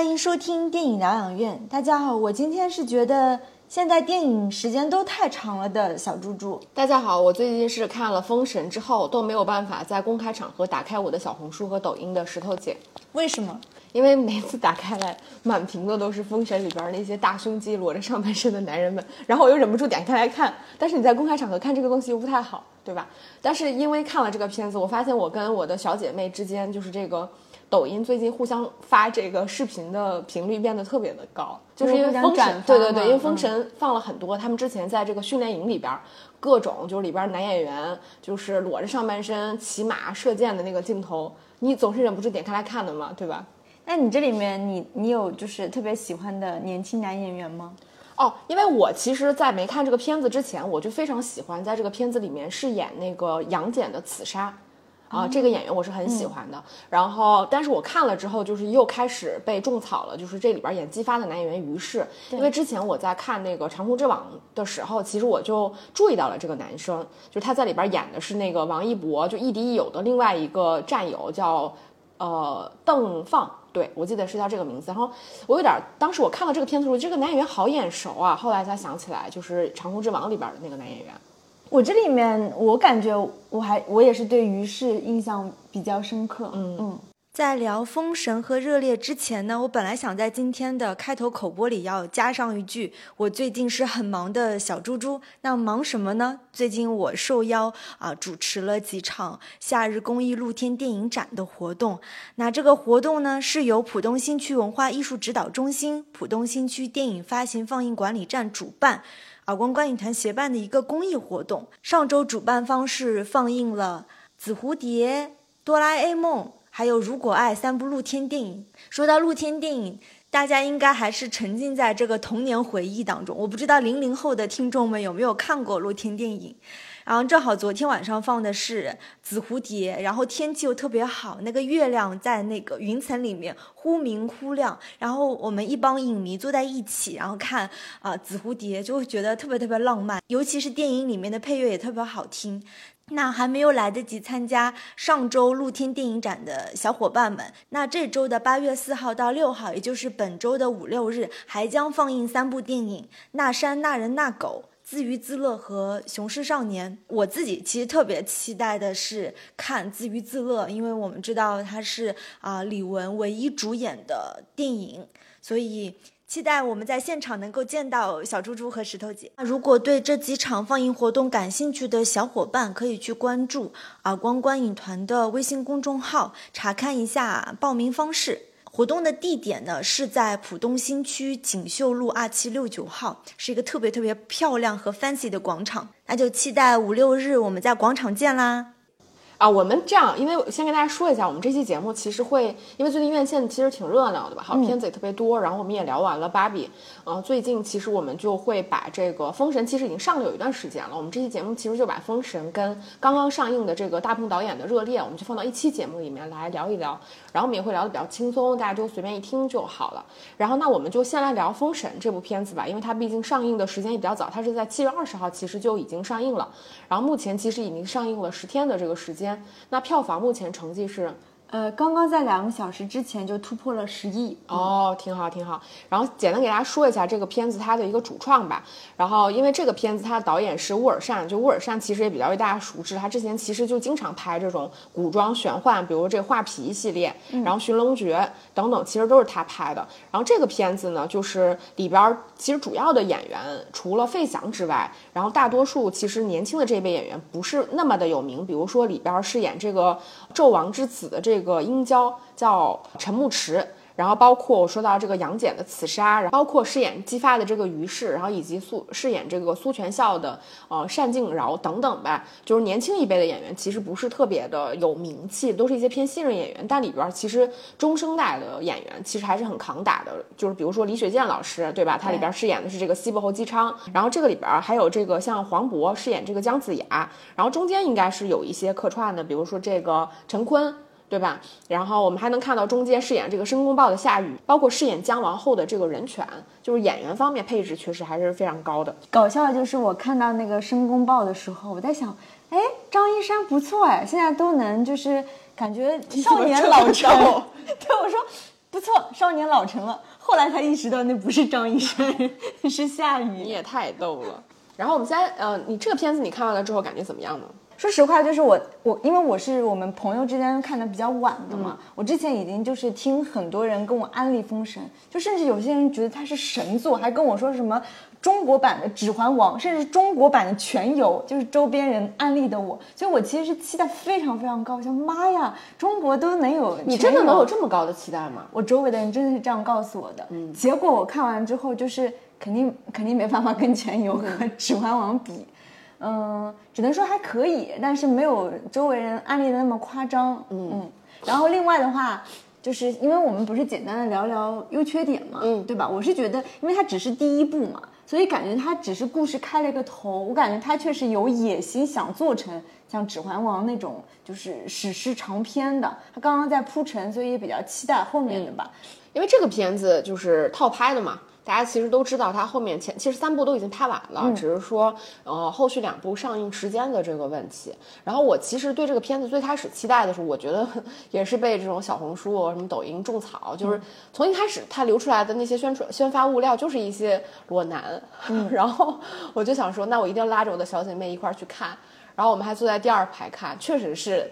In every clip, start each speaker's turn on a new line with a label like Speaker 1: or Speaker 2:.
Speaker 1: 欢迎收听电影疗养院。大家好，我今天是觉得现在电影时间都太长了的小猪猪。
Speaker 2: 大家好，我最近是看了《封神》之后都没有办法在公开场合打开我的小红书和抖音的石头姐，
Speaker 1: 为什么？
Speaker 2: 因为每次打开来，满屏的都是《封神》里边那些大胸肌、裸着上半身的男人们，然后我又忍不住点开来看。但是你在公开场合看这个东西又不太好，对吧？但是因为看了这个片子，我发现我跟我的小姐妹之间就是这个。抖音最近互相发这个视频的频率变得特别的高，就是因为封神，对对对，因为封神放了很多他们之前在这个训练营里边各种就是里边男演员就是裸着上半身骑马射箭的那个镜头，你总是忍不住点开来看的嘛，对吧？
Speaker 1: 那你这里面你你有就是特别喜欢的年轻男演员吗？
Speaker 2: 哦，因为我其实，在没看这个片子之前，我就非常喜欢在这个片子里面饰演那个杨戬的刺杀。啊，这个演员我是很喜欢的。然后，但是我看了之后，就是又开始被种草了。就是这里边演姬发的男演员于适，因为之前我在看那个《长空之王》的时候，其实我就注意到了这个男生，就是他在里边演的是那个王一博，就亦敌亦友的另外一个战友，叫呃邓放，对我记得是叫这个名字。然后我有点，当时我看到这个片子的时候，这个男演员好眼熟啊。后来才想起来，就是《长空之王》里边的那个男演员。
Speaker 1: 我这里面，我感觉我还我也是对于适印象比较深刻。嗯嗯，在聊《封神》和《热烈》之前呢，我本来想在今天的开头口播里要加上一句：“我最近是很忙的小猪猪。”那忙什么呢？最近我受邀啊主持了几场夏日公益露天电影展的活动。那这个活动呢，是由浦东新区文化艺术指导中心、浦东新区电影发行放映管理站主办。耳光观影团协办的一个公益活动，上周主办方是放映了《紫蝴蝶》《哆啦 A 梦》还有《如果爱》三部露天电影。说到露天电影，大家应该还是沉浸在这个童年回忆当中。我不知道零零后的听众们有没有看过露天电影。然后正好昨天晚上放的是《紫蝴蝶》，然后天气又特别好，那个月亮在那个云层里面忽明忽亮，然后我们一帮影迷坐在一起，然后看啊《紫蝴蝶》，就会觉得特别特别浪漫，尤其是电影里面的配乐也特别好听。那还没有来得及参加上周露天电影展的小伙伴们，那这周的八月四号到六号，也就是本周的五六日，还将放映三部电影《那山那人那狗》。自娱自乐和雄狮少年，我自己其实特别期待的是看自娱自乐，因为我们知道他是啊李玟唯一主演的电影，所以期待我们在现场能够见到小猪猪和石头姐。如果对这几场放映活动感兴趣的小伙伴，可以去关注耳光观影团的微信公众号，查看一下报名方式。活动的地点呢是在浦东新区锦绣路二七六九号，是一个特别特别漂亮和 fancy 的广场。那就期待五六日我们在广场见啦！
Speaker 2: 啊，我们这样，因为先跟大家说一下，我们这期节目其实会，因为最近院线其实挺热闹的吧，好片子也特别多，然后我们也聊完了芭比，嗯，最近其实我们就会把这个封神其实已经上了有一段时间了，我们这期节目其实就把封神跟刚刚上映的这个大鹏导演的热烈，我们就放到一期节目里面来聊一聊，然后我们也会聊得比较轻松，大家就随便一听就好了。然后那我们就先来聊封神这部片子吧，因为它毕竟上映的时间也比较早，它是在七月二十号其实就已经上映了，然后目前其实已经上映了十天的这个时间。那票房目前成绩是？
Speaker 1: 呃，刚刚在两个小时之前就突破了十亿
Speaker 2: 哦，挺好挺好。然后简单给大家说一下这个片子它的一个主创吧。然后因为这个片子它的导演是乌尔善，就乌尔善其实也比较为大家熟知，他之前其实就经常拍这种古装玄幻，比如这个画皮系列，然后寻龙诀等等，其实都是他拍的。然后这个片子呢，就是里边其实主要的演员除了费翔之外，然后大多数其实年轻的这一辈演员不是那么的有名，比如说里边饰演这个纣王之子的这。这个殷郊叫陈牧驰，然后包括我说到这个杨戬的刺杀，然后包括饰演姬发的这个于适，然后以及苏饰演这个苏全孝的呃单敬饶等等吧，就是年轻一辈的演员，其实不是特别的有名气，都是一些偏新人演员，但里边其实中生代的演员其实还是很扛打的，就是比如说李雪健老师，对吧？他里边饰演的是这个西伯侯姬昌，然后这个里边还有这个像黄渤饰演这个姜子牙，然后中间应该是有一些客串的，比如说这个陈坤。对吧？然后我们还能看到中间饰演这个申公豹的夏雨，包括饰演姜王后的这个人权，就是演员方面配置确实还是非常高的。
Speaker 1: 搞笑的就是我看到那个申公豹的时候，我在想，哎，张一山不错哎，现在都能就是感觉 少年老成。对，我说不错，少年老成了。后来才意识到那不是张一山，是夏雨。
Speaker 2: 你也太逗了。然后我们现在，呃，你这个片子你看完了之后感觉怎么样呢？
Speaker 1: 说实话，就是我我因为我是我们朋友之间看的比较晚的嘛，我之前已经就是听很多人跟我安利《封神》，就甚至有些人觉得它是神作，还跟我说什么中国版的《指环王》，甚至中国版的《全游》，就是周边人安利的我，所以我其实是期待非常非常高，想妈呀，中国都能有，
Speaker 2: 你真的能有这么高的期待吗？
Speaker 1: 我周围的人真的是这样告诉我的，嗯，结果我看完之后就是肯定肯定没办法跟《全游》和《指环王》比。嗯，只能说还可以，但是没有周围人安利的那么夸张。嗯嗯，然后另外的话，就是因为我们不是简单的聊聊优缺点嘛，嗯，对吧？我是觉得，因为它只是第一部嘛，所以感觉它只是故事开了一个头。我感觉它确实有野心，想做成像《指环王》那种就是史诗长篇的。它刚刚在铺陈，所以也比较期待后面的吧。
Speaker 2: 因为这个片子就是套拍的嘛。大家其实都知道，它后面前其实三部都已经拍完了，只是说呃后续两部上映时间的这个问题。然后我其实对这个片子最开始期待的时候，我觉得 也是被这种小红书、什么抖音种草，就是从一开始它流出来的那些宣传宣发物料就是一些裸男，然后我就想说，那我一定要拉着我的小姐妹一块儿去看。然后我们还坐在第二排看，确实是。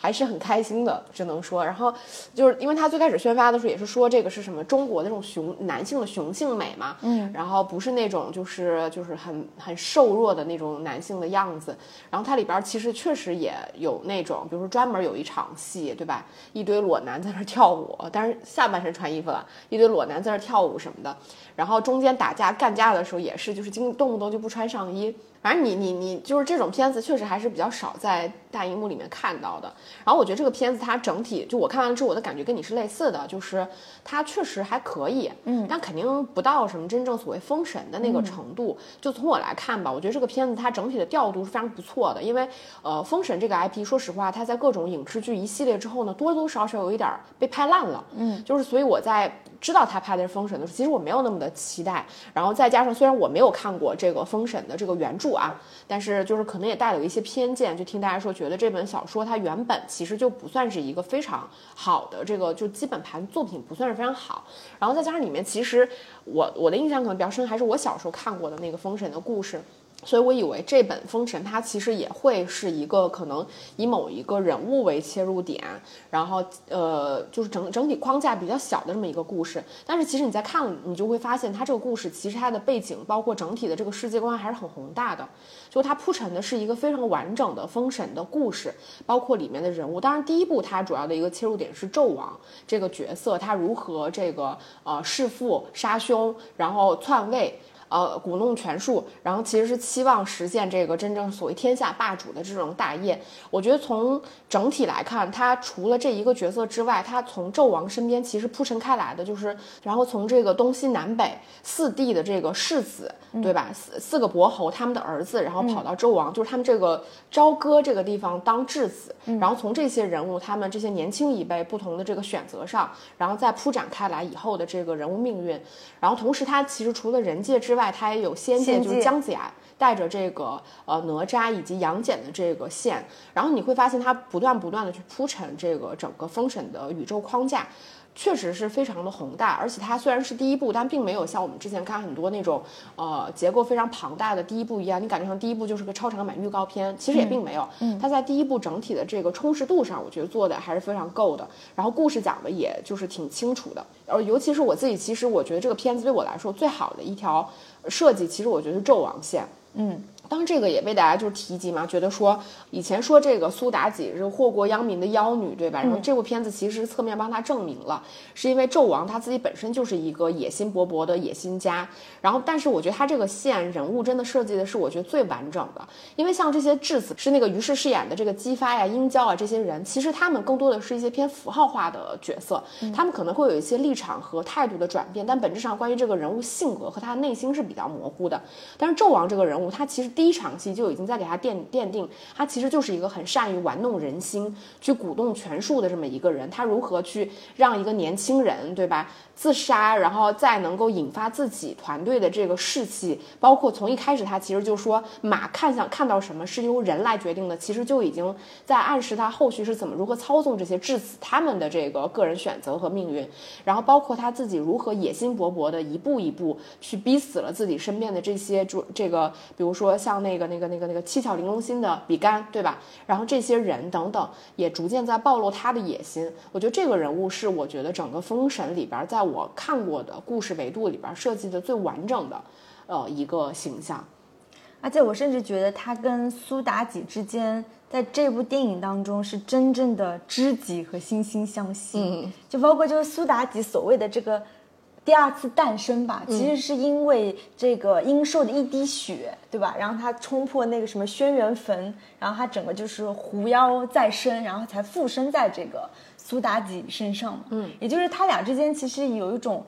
Speaker 2: 还是很开心的，只能说，然后就是因为他最开始宣发的时候也是说这个是什么中国的这种雄男性的雄性美嘛，嗯，然后不是那种就是就是很很瘦弱的那种男性的样子，然后它里边其实确实也有那种，比如说专门有一场戏，对吧？一堆裸男在那跳舞，但是下半身穿衣服了，一堆裸男在那跳舞什么的，然后中间打架干架的时候也是就是经动不动就不穿上衣。反正你你你就是这种片子，确实还是比较少在大荧幕里面看到的。然后我觉得这个片子它整体，就我看完了之后，我的感觉跟你是类似的，就是它确实还可以，嗯，但肯定不到什么真正所谓封神的那个程度。就从我来看吧，我觉得这个片子它整体的调度是非常不错的。因为呃，封神这个 IP，说实话，它在各种影视剧一系列之后呢，多多少少有一点被拍烂了，嗯，就是所以我在。知道他拍的是《封神》的时候，其实我没有那么的期待。然后再加上，虽然我没有看过这个《封神》的这个原著啊，但是就是可能也带有一些偏见，就听大家说觉得这本小说它原本其实就不算是一个非常好的这个就基本盘作品，不算是非常好。然后再加上里面其实我我的印象可能比较深，还是我小时候看过的那个《封神》的故事。所以我以为这本《封神》它其实也会是一个可能以某一个人物为切入点，然后呃，就是整整体框架比较小的这么一个故事。但是其实你在看，你就会发现它这个故事其实它的背景，包括整体的这个世界观还是很宏大的。就它铺陈的是一个非常完整的封神的故事，包括里面的人物。当然，第一部它主要的一个切入点是纣王这个角色，他如何这个呃弑父杀兄，然后篡位。呃，鼓弄权术，然后其实是期望实现这个真正所谓天下霸主的这种大业。我觉得从整体来看，他除了这一个角色之外，他从纣王身边其实铺陈开来的就是，然后从这个东西南北四帝的这个世子，对吧？四四个伯侯他们的儿子，然后跑到纣王，就是他们这个朝歌这个地方当质子，然后从这些人物他们这些年轻一辈不同的这个选择上，然后再铺展开来以后的这个人物命运。然后同时，他其实除了人界之外，他也有仙界，就是姜子牙带着这个呃哪吒以及杨戬的这个线，然后你会发现他不断不断的去铺陈这个整个封神的宇宙框架。确实是非常的宏大，而且它虽然是第一部，但并没有像我们之前看很多那种，呃，结构非常庞大的第一部一样，你感觉上第一部就是个超长版预告片，其实也并没有。嗯，它在第一部整体的这个充实度上，我觉得做的还是非常够的。然后故事讲的也就是挺清楚的，而，尤其是我自己，其实我觉得这个片子对我来说最好的一条设计，其实我觉得是纣王线。嗯。当这个也被大家就是提及嘛，觉得说以前说这个苏妲己是祸国殃民的妖女，对吧？然后这部片子其实侧面帮她证明了，是因为纣王他自己本身就是一个野心勃勃的野心家。然后，但是我觉得他这个线人物真的设计的是我觉得最完整的，因为像这些质子是那个于适饰演的这个姬发呀、殷郊啊这些人，其实他们更多的是一些偏符号化的角色，他们可能会有一些立场和态度的转变，但本质上关于这个人物性格和他内心是比较模糊的。但是纣王这个人物，他其实。第一场戏就已经在给他奠奠定，他其实就是一个很善于玩弄人心、去鼓动权术的这么一个人。他如何去让一个年轻人，对吧？自杀，然后再能够引发自己团队的这个士气，包括从一开始他其实就说马看想看到什么是由人来决定的，其实就已经在暗示他后续是怎么如何操纵这些致死他们的这个个人选择和命运，然后包括他自己如何野心勃勃的一步一步去逼死了自己身边的这些主这个，比如说那个那个那个那个七巧玲珑心的比干，对吧？然后这些人等等也逐渐在暴露他的野心。我觉得这个人物是我觉得整个封神里边在。我看过的故事维度里边设计的最完整的，呃，一个形象，
Speaker 1: 而且我甚至觉得他跟苏妲己之间，在这部电影当中是真正的知己和惺惺相惜。嗯，就包括就是苏妲己所谓的这个第二次诞生吧，其实是因为这个殷寿的一滴血，对吧？然后他冲破那个什么轩辕坟，然后他整个就是狐妖再生，然后才附身在这个。苏妲己身上嘛，嗯，也就是他俩之间其实有一种，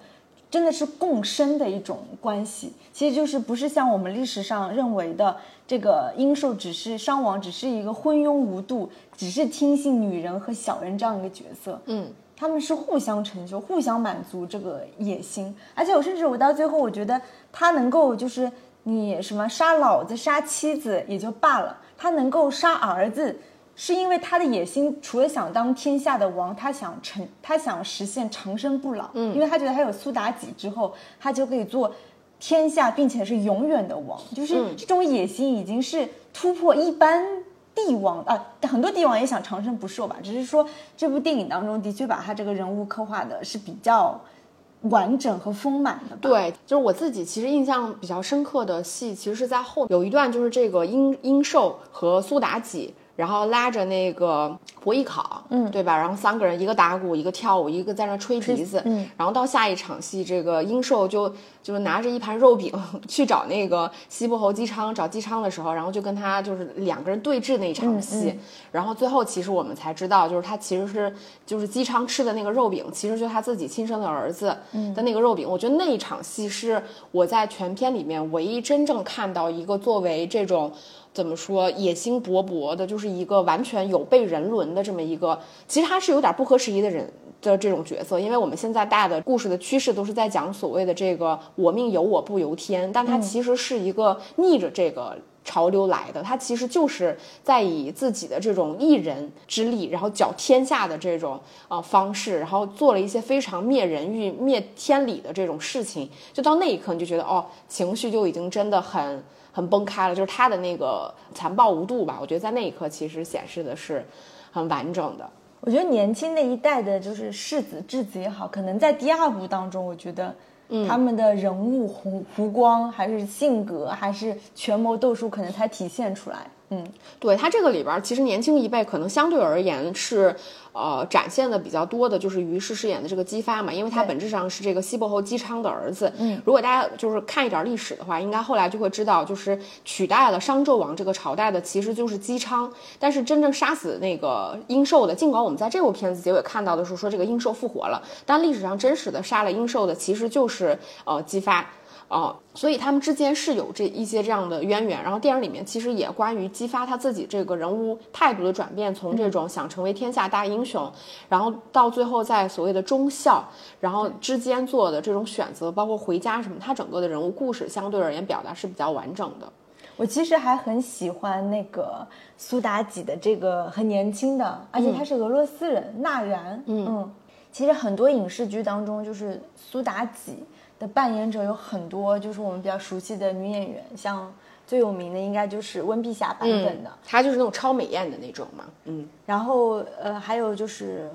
Speaker 1: 真的是共生的一种关系。其实就是不是像我们历史上认为的，这个殷寿只是商王，只是一个昏庸无度，只是听信女人和小人这样一个角色。嗯，他们是互相成就，互相满足这个野心。而且我甚至我到最后，我觉得他能够就是你什么杀老子、杀妻子也就罢了，他能够杀儿子。是因为他的野心，除了想当天下的王，他想成，他想实现长生不老。嗯，因为他觉得他有苏妲己之后，他就可以做天下，并且是永远的王。就是这种野心已经是突破一般帝王啊，很多帝王也想长生不寿吧。只是说这部电影当中的确把他这个人物刻画的是比较完整和丰满的吧。
Speaker 2: 对，就是我自己其实印象比较深刻的戏，其实是在后有一段，就是这个殷殷寿和苏妲己。然后拉着那个伯邑考，嗯，对吧？然后三个人，一个打鼓，一个跳舞，一个在那吹笛子。嗯，然后到下一场戏，这个英寿就就是拿着一盘肉饼 去找那个西伯侯姬昌，找姬昌的时候，然后就跟他就是两个人对峙那一场戏。然后最后其实我们才知道，就是他其实是就是姬昌吃的那个肉饼，其实就是他自己亲生的儿子的那个肉饼。我觉得那一场戏是我在全片里面唯一真正看到一个作为这种。怎么说？野心勃勃的，就是一个完全有悖人伦的这么一个，其实他是有点不合时宜的人的这种角色。因为我们现在大的故事的趋势都是在讲所谓的这个“我命由我不由天”，但他其实是一个逆着这个潮流来的。他其实就是在以自己的这种一人之力，然后搅天下的这种呃方式，然后做了一些非常灭人欲、灭天理的这种事情。就到那一刻，你就觉得哦，情绪就已经真的很。很崩开了，就是他的那个残暴无度吧？我觉得在那一刻其实显示的是很完整的。
Speaker 1: 我觉得年轻那一代的，就是世子质子也好，可能在第二部当中，我觉得他们的人物弧弧光，还是性格，还是权谋斗术，可能才体现出来。嗯，
Speaker 2: 对他这个里边，其实年轻一辈可能相对而言是。呃，展现的比较多的就是于适饰演的这个姬发嘛，因为他本质上是这个西伯侯姬昌的儿子。嗯，如果大家就是看一点历史的话，应该后来就会知道，就是取代了商纣王这个朝代的其实就是姬昌。但是真正杀死那个殷寿的，尽管我们在这部片子结尾看到的是说这个殷寿复活了，但历史上真实的杀了殷寿的其实就是呃姬发。哦，所以他们之间是有这一些这样的渊源。然后电影里面其实也关于激发他自己这个人物态度的转变，从这种想成为天下大英雄，然后到最后在所谓的忠孝，然后之间做的这种选择，包括回家什么，他整个的人物故事相对而言表达是比较完整的。
Speaker 1: 我其实还很喜欢那个苏妲己的这个很年轻的，而且他是俄罗斯人纳然。嗯，其实很多影视剧当中就是苏妲己。的扮演者有很多，就是我们比较熟悉的女演员，像最有名的应该就是温碧霞版本的，
Speaker 2: 她就是那种超美艳的那种嘛，嗯。
Speaker 1: 然后呃，还有就是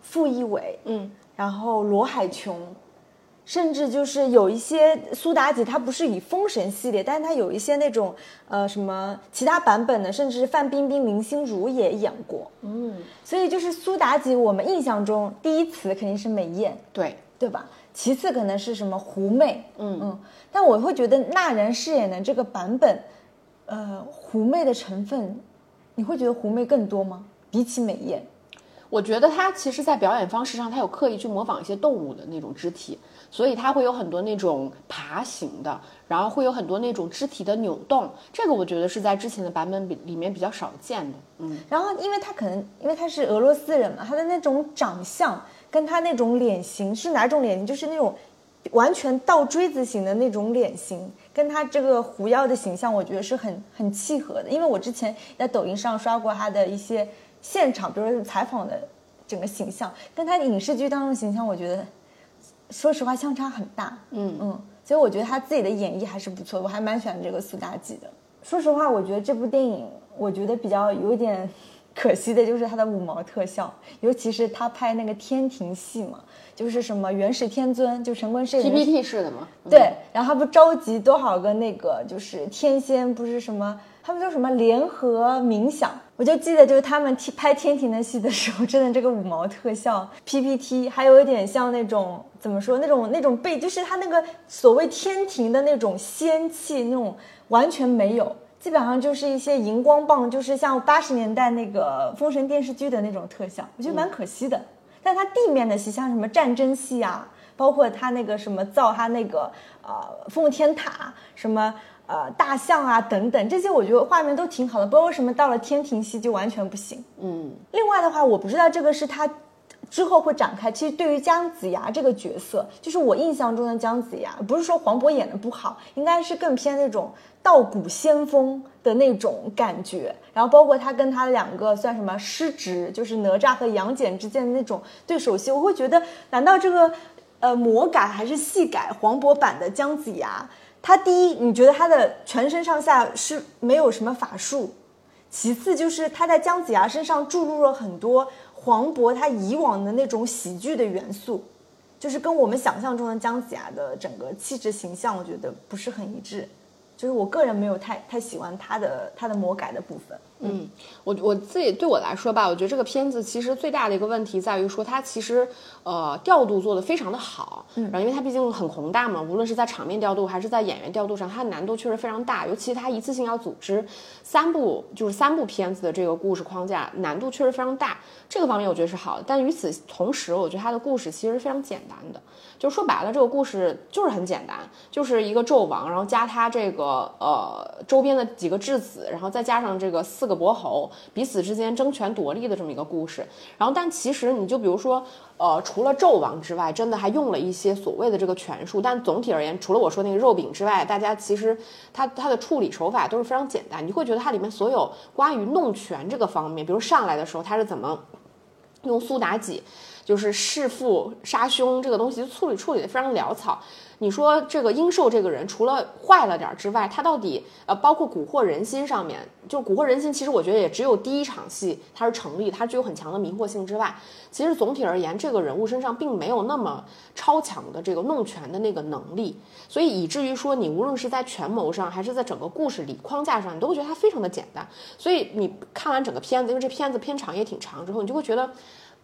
Speaker 1: 傅艺伟，嗯，然后罗海琼，甚至就是有一些苏妲己，她不是以封神系列，但是她有一些那种呃什么其他版本的，甚至是范冰冰、林心如也演过，嗯。所以就是苏妲己，我们印象中第一词肯定是美艳，
Speaker 2: 对。
Speaker 1: 对吧？其次可能是什么狐媚，嗯。嗯，但我会觉得那人饰演的这个版本，呃，狐媚的成分，你会觉得狐媚更多吗？比起美艳，
Speaker 2: 我我觉得她其实，在表演方式上，她有刻意去模仿一些动物的那种肢体，所以他会有很多那种爬行的，然后会有很多那种肢体的扭动。这个我觉得是在之前的版本比里面比较少见的。嗯，
Speaker 1: 然后因为他可能因为他是俄罗斯人嘛，他的那种长相跟他那种脸型是哪种脸型？就是那种完全倒锥子型的那种脸型，跟他这个狐妖的形象，我觉得是很很契合的。因为我之前在抖音上刷过他的一些。现场，比如说采访的整个形象，跟他影视剧当中的形象，我觉得，说实话相差很大。嗯嗯，所以我觉得他自己的演绎还是不错，我还蛮喜欢这个苏妲己的。说实话，我觉得这部电影，我觉得比较有点 可惜的就是它的五毛特效，尤其是他拍那个天庭戏嘛，就是什么元始天尊，就陈坤是
Speaker 2: PPT 式的嘛？
Speaker 1: 对，然后他不召集多少个那个就是天仙，不是什么。他们叫什么联合冥想？我就记得，就是他们拍天庭的戏的时候，真的这个五毛特效 PPT 还有一点像那种怎么说？那种那种被，就是他那个所谓天庭的那种仙气，那种完全没有，基本上就是一些荧光棒，就是像八十年代那个封神电视剧的那种特效，我觉得蛮可惜的。但他地面的戏，像什么战争戏啊，包括他那个什么造他那个呃奉天塔什么。呃，大象啊，等等，这些我觉得画面都挺好的，不知道为什么到了天庭戏就完全不行。嗯，另外的话，我不知道这个是他之后会展开。其实对于姜子牙这个角色，就是我印象中的姜子牙，不是说黄渤演的不好，应该是更偏那种道骨仙风的那种感觉。然后包括他跟他两个算什么师侄，就是哪吒和杨戬之间的那种对手戏，我会觉得，难道这个呃魔改还是戏改黄渤版的姜子牙？他第一，你觉得他的全身上下是没有什么法术；其次，就是他在姜子牙身上注入了很多黄渤他以往的那种喜剧的元素，就是跟我们想象中的姜子牙的整个气质形象，我觉得不是很一致。就是我个人没有太太喜欢他的他的魔改的部分。
Speaker 2: 嗯，我我自己对我来说吧，我觉得这个片子其实最大的一个问题在于说，它其实呃调度做的非常的好，然后因为它毕竟很宏大嘛，无论是在场面调度还是在演员调度上，它的难度确实非常大，尤其它一次性要组织三部就是三部片子的这个故事框架，难度确实非常大，这个方面我觉得是好的。但与此同时，我觉得它的故事其实非常简单的，就说白了，这个故事就是很简单，就是一个纣王，然后加他这个呃周边的几个质子，然后再加上这个四。四个伯侯彼此之间争权夺利的这么一个故事，然后但其实你就比如说，呃，除了纣王之外，真的还用了一些所谓的这个权术，但总体而言，除了我说那个肉饼之外，大家其实他他的处理手法都是非常简单，你会觉得它里面所有关于弄权这个方面，比如上来的时候他是怎么用苏妲己就是弑父杀兄这个东西处理处理的非常潦草。你说这个殷寿这个人除了坏了点之外，他到底呃，包括蛊惑人心上面，就蛊惑人心，其实我觉得也只有第一场戏他是成立，他具有很强的迷惑性之外，其实总体而言，这个人物身上并没有那么超强的这个弄权的那个能力，所以以至于说你无论是在权谋上，还是在整个故事里框架上，你都会觉得它非常的简单。所以你看完整个片子，因为这片子片长也挺长之后，你就会觉得。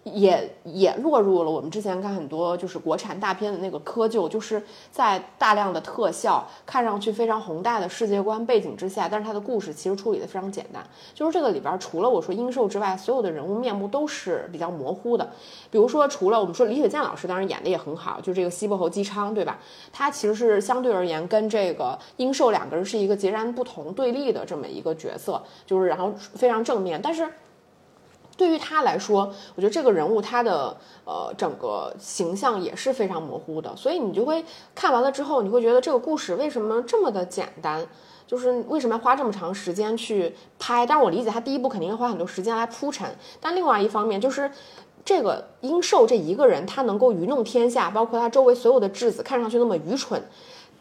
Speaker 2: 也也落入了我们之前看很多就是国产大片的那个窠臼，就是在大量的特效，看上去非常宏大的世界观背景之下，但是它的故事其实处理的非常简单。就是这个里边除了我说殷寿之外，所有的人物面目都是比较模糊的。比如说，除了我们说李雪健老师，当然演的也很好，就这个西伯侯姬昌，对吧？他其实是相对而言跟这个殷寿两个人是一个截然不同对立的这么一个角色，就是然后非常正面，但是。对于他来说，我觉得这个人物他的呃整个形象也是非常模糊的，所以你就会看完了之后，你会觉得这个故事为什么这么的简单？就是为什么要花这么长时间去拍？但是我理解他第一部肯定要花很多时间来铺陈，但另外一方面就是这个殷寿这一个人，他能够愚弄天下，包括他周围所有的质子看上去那么愚蠢，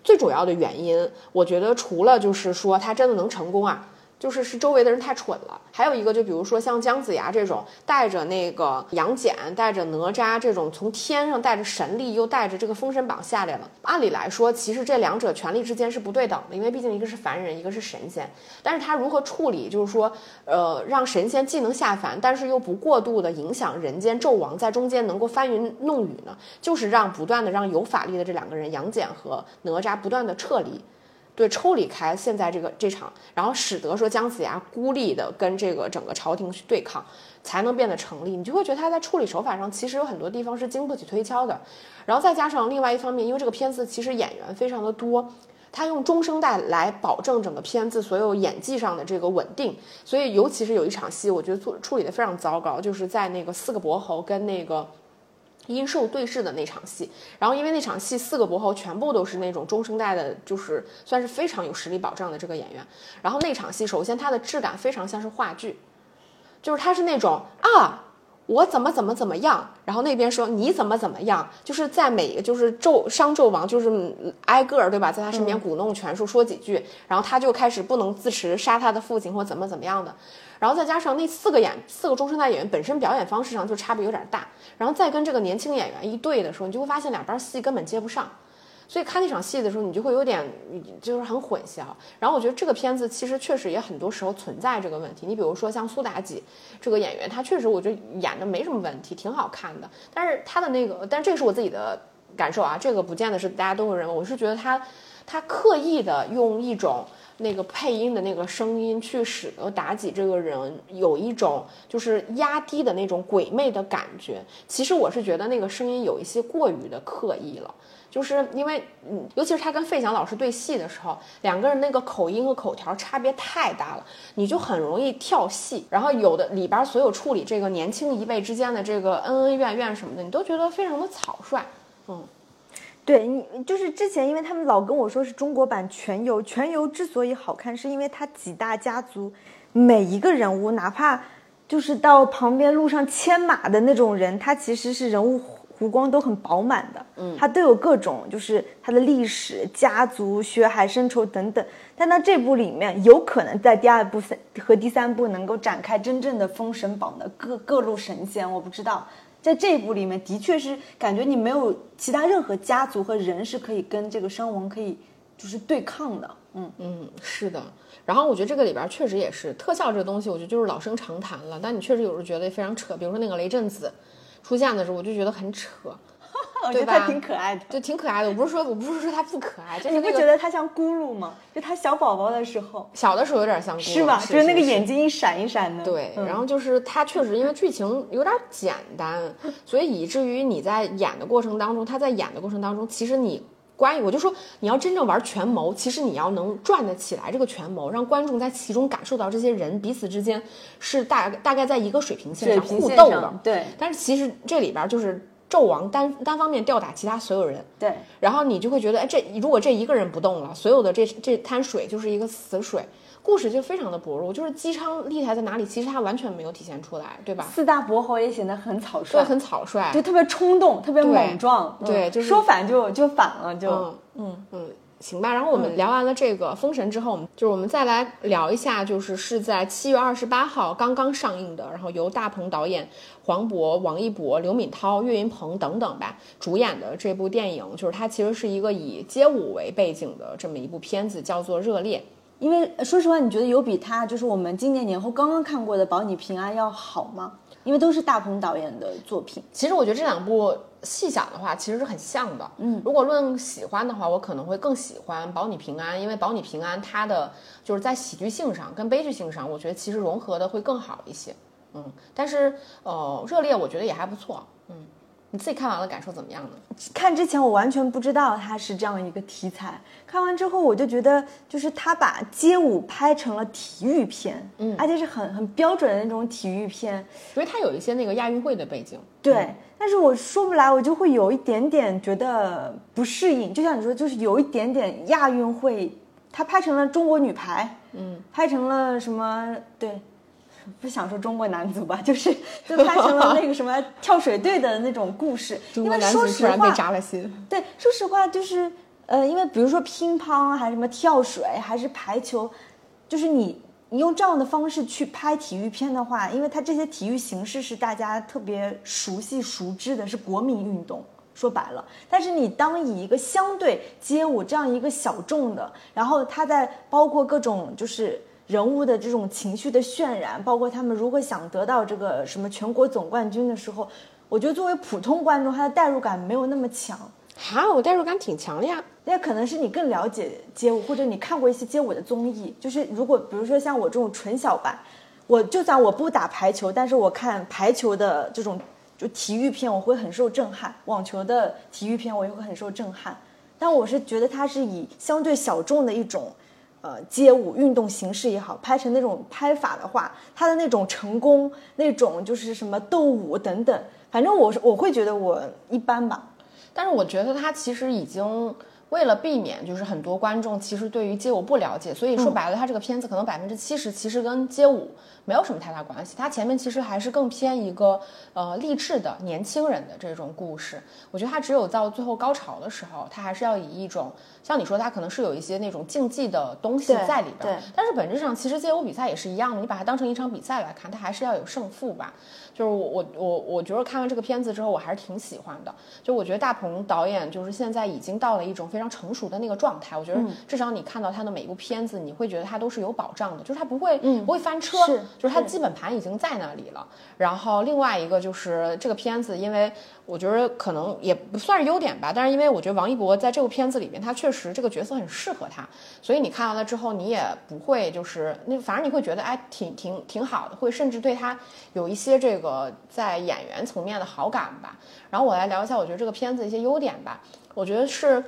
Speaker 2: 最主要的原因，我觉得除了就是说他真的能成功啊。就是是周围的人太蠢了，还有一个就比如说像姜子牙这种带着那个杨戬、带着哪吒这种从天上带着神力又带着这个封神榜下来了。按理来说，其实这两者权力之间是不对等的，因为毕竟一个是凡人，一个是神仙。但是他如何处理，就是说，呃，让神仙既能下凡，但是又不过度的影响人间，纣王在中间能够翻云弄雨呢？就是让不断的让有法力的这两个人杨戬和哪吒不断的撤离。对，抽离开现在这个这场，然后使得说姜子牙孤立的跟这个整个朝廷去对抗，才能变得成立。你就会觉得他在处理手法上其实有很多地方是经不起推敲的。然后再加上另外一方面，因为这个片子其实演员非常的多，他用中生代来保证整个片子所有演技上的这个稳定，所以尤其是有一场戏，我觉得处处理的非常糟糕，就是在那个四个伯侯跟那个。殷寿对视的那场戏，然后因为那场戏四个伯侯全部都是那种中生代的，就是算是非常有实力保障的这个演员。然后那场戏，首先它的质感非常像是话剧，就是它是那种啊。我怎么怎么怎么样，然后那边说你怎么怎么样，就是在每一个就是纣商纣王就是挨个儿对吧，在他身边鼓弄权术说几句，然后他就开始不能自持，杀他的父亲或怎么怎么样的，然后再加上那四个演四个中生代演员本身表演方式上就差别有点大，然后再跟这个年轻演员一对的时候，你就会发现两边戏根本接不上。所以看那场戏的时候，你就会有点就是很混淆。然后我觉得这个片子其实确实也很多时候存在这个问题。你比如说像苏妲己这个演员，她确实我觉得演的没什么问题，挺好看的。但是她的那个，但这个是我自己的感受啊，这个不见得是大家都会认为。我是觉得她，她刻意的用一种那个配音的那个声音去使得妲己这个人有一种就是压低的那种鬼魅的感觉。其实我是觉得那个声音有一些过于的刻意了。就是因为，嗯，尤其是他跟费翔老师对戏的时候，两个人那个口音和口条差别太大了，你就很容易跳戏。然后有的里边所有处理这个年轻一辈之间的这个恩恩怨怨什么的，你都觉得非常的草率。嗯，
Speaker 1: 对你就是之前，因为他们老跟我说是中国版《全游》，《全游》之所以好看，是因为它几大家族每一个人物，哪怕就是到旁边路上牵马的那种人，他其实是人物。弧光都很饱满的，嗯，它都有各种，就是它的历史、家族、血海深仇等等。但在这部里面，有可能在第二部三和第三部能够展开真正的封神榜的各各路神仙，我不知道。在这一部里面，的确是感觉你没有其他任何家族和人是可以跟这个商王可以就是对抗的。嗯
Speaker 2: 嗯，是的。然后我觉得这个里边确实也是特效这个东西，我觉得就是老生常谈了。但你确实有时候觉得非常扯，比如说那个雷震子。出现的时候我就觉得很扯，
Speaker 1: 我觉得他挺可爱的，
Speaker 2: 就挺可爱的。我不是说我不是说他不可爱，就是
Speaker 1: 你不觉得他像咕噜吗？就他小宝宝的时候，
Speaker 2: 小的时候有点像咕噜，
Speaker 1: 是吧？就是那个眼睛一闪一闪的。
Speaker 2: 对，然后就是他确实因为剧情有点简单，所以以至于你在演的过程当中，他在演的过程当中，其实你。关于我就说，你要真正玩权谋，其实你要能转得起来这个权谋，让观众在其中感受到这些人彼此之间是大大概在一个水平线上互斗的。
Speaker 1: 对。
Speaker 2: 但是其实这里边就是纣王单单方面吊打其他所有人。
Speaker 1: 对。
Speaker 2: 然后你就会觉得，哎，这如果这一个人不动了，所有的这这滩水就是一个死水。故事就非常的薄弱，就是姬昌厉害在哪里？其实他完全没有体现出来，对吧？
Speaker 1: 四大伯侯也显得很草率，
Speaker 2: 对，很草率，
Speaker 1: 就特别冲动，特别莽撞，
Speaker 2: 对，就是
Speaker 1: 说反就就反了，就
Speaker 2: 嗯嗯，行吧。然后我们聊完了这个封神之后，我们就是我们再来聊一下，就是是在七月二十八号刚刚上映的，然后由大鹏导演、黄渤、王一博、刘敏涛、岳云鹏等等吧主演的这部电影，就是它其实是一个以街舞为背景的这么一部片子，叫做《热烈》。
Speaker 1: 因为说实话，你觉得有比他就是我们今年年后刚刚看过的《保你平安》要好吗？因为都是大鹏导演的作品。
Speaker 2: 其实我觉得这两部细想的话，其实是很像的。嗯，如果论喜欢的话，我可能会更喜欢《保你平安》，因为《保你平安》它的就是在喜剧性上跟悲剧性上，我觉得其实融合的会更好一些。嗯，但是呃，《热烈》我觉得也还不错。嗯。你自己看完了感受怎么样呢？
Speaker 1: 看之前我完全不知道它是这样一个题材，看完之后我就觉得，就是他把街舞拍成了体育片，嗯，而且是很很标准的那种体育片，
Speaker 2: 所以它有一些那个亚运会的背景。
Speaker 1: 对，但是我说不来，我就会有一点点觉得不适应，就像你说，就是有一点点亚运会，它拍成了中国女排，嗯，拍成了什么？对。不想说中国男足吧，就是 就拍成了那个什么跳水队的那种故事。
Speaker 2: 中国男足突然被扎了心。
Speaker 1: 对，说实话，就是呃，因为比如说乒乓，还是什么跳水，还是排球，就是你你用这样的方式去拍体育片的话，因为它这些体育形式是大家特别熟悉熟知的，是国民运动。说白了，但是你当以一个相对街舞这样一个小众的，然后它在包括各种就是。人物的这种情绪的渲染，包括他们如果想得到这个什么全国总冠军的时候，我觉得作为普通观众，他的代入感没有那么强。
Speaker 2: 哈，我代入感挺强的呀。
Speaker 1: 那可能是你更了解街舞，或者你看过一些街舞的综艺。就是如果比如说像我这种纯小白，我就算我不打排球，但是我看排球的这种就体育片，我会很受震撼；网球的体育片我也会很受震撼。但我是觉得它是以相对小众的一种，呃，街舞运动形式也好，拍成那种拍法的话，他的那种成功，那种就是什么斗舞等等，反正我是我会觉得我一般吧。
Speaker 2: 但是我觉得他其实已经。为了避免，就是很多观众其实对于街舞不了解，所以说白了，他这个片子可能百分之七十其实跟街舞没有什么太大关系。他前面其实还是更偏一个呃励志的年轻人的这种故事。我觉得他只有到最后高潮的时候，他还是要以一种像你说，他可能是有一些那种竞技的东西在里边。
Speaker 1: 对。
Speaker 2: 但是本质上，其实街舞比赛也是一样的，你把它当成一场比赛来看，它还是要有胜负吧。就是我我我我觉得看完这个片子之后，我还是挺喜欢的。就我觉得大鹏导演就是现在已经到了一种非常成熟的那个。状态，我觉得至少你看到他的每一部片子，你会觉得他都是有保障的，就是他不会不会翻车，就是他基本盘已经在那里了。然后另外一个就是这个片子，因为我觉得可能也不算是优点吧，但是因为我觉得王一博在这部片子里面，他确实这个角色很适合他，所以你看完了之后，你也不会就是那反正你会觉得哎挺挺挺好的，会甚至对他有一些这个在演员层面的好感吧。然后我来聊一下我觉得这个片子一些优点吧，我觉得是。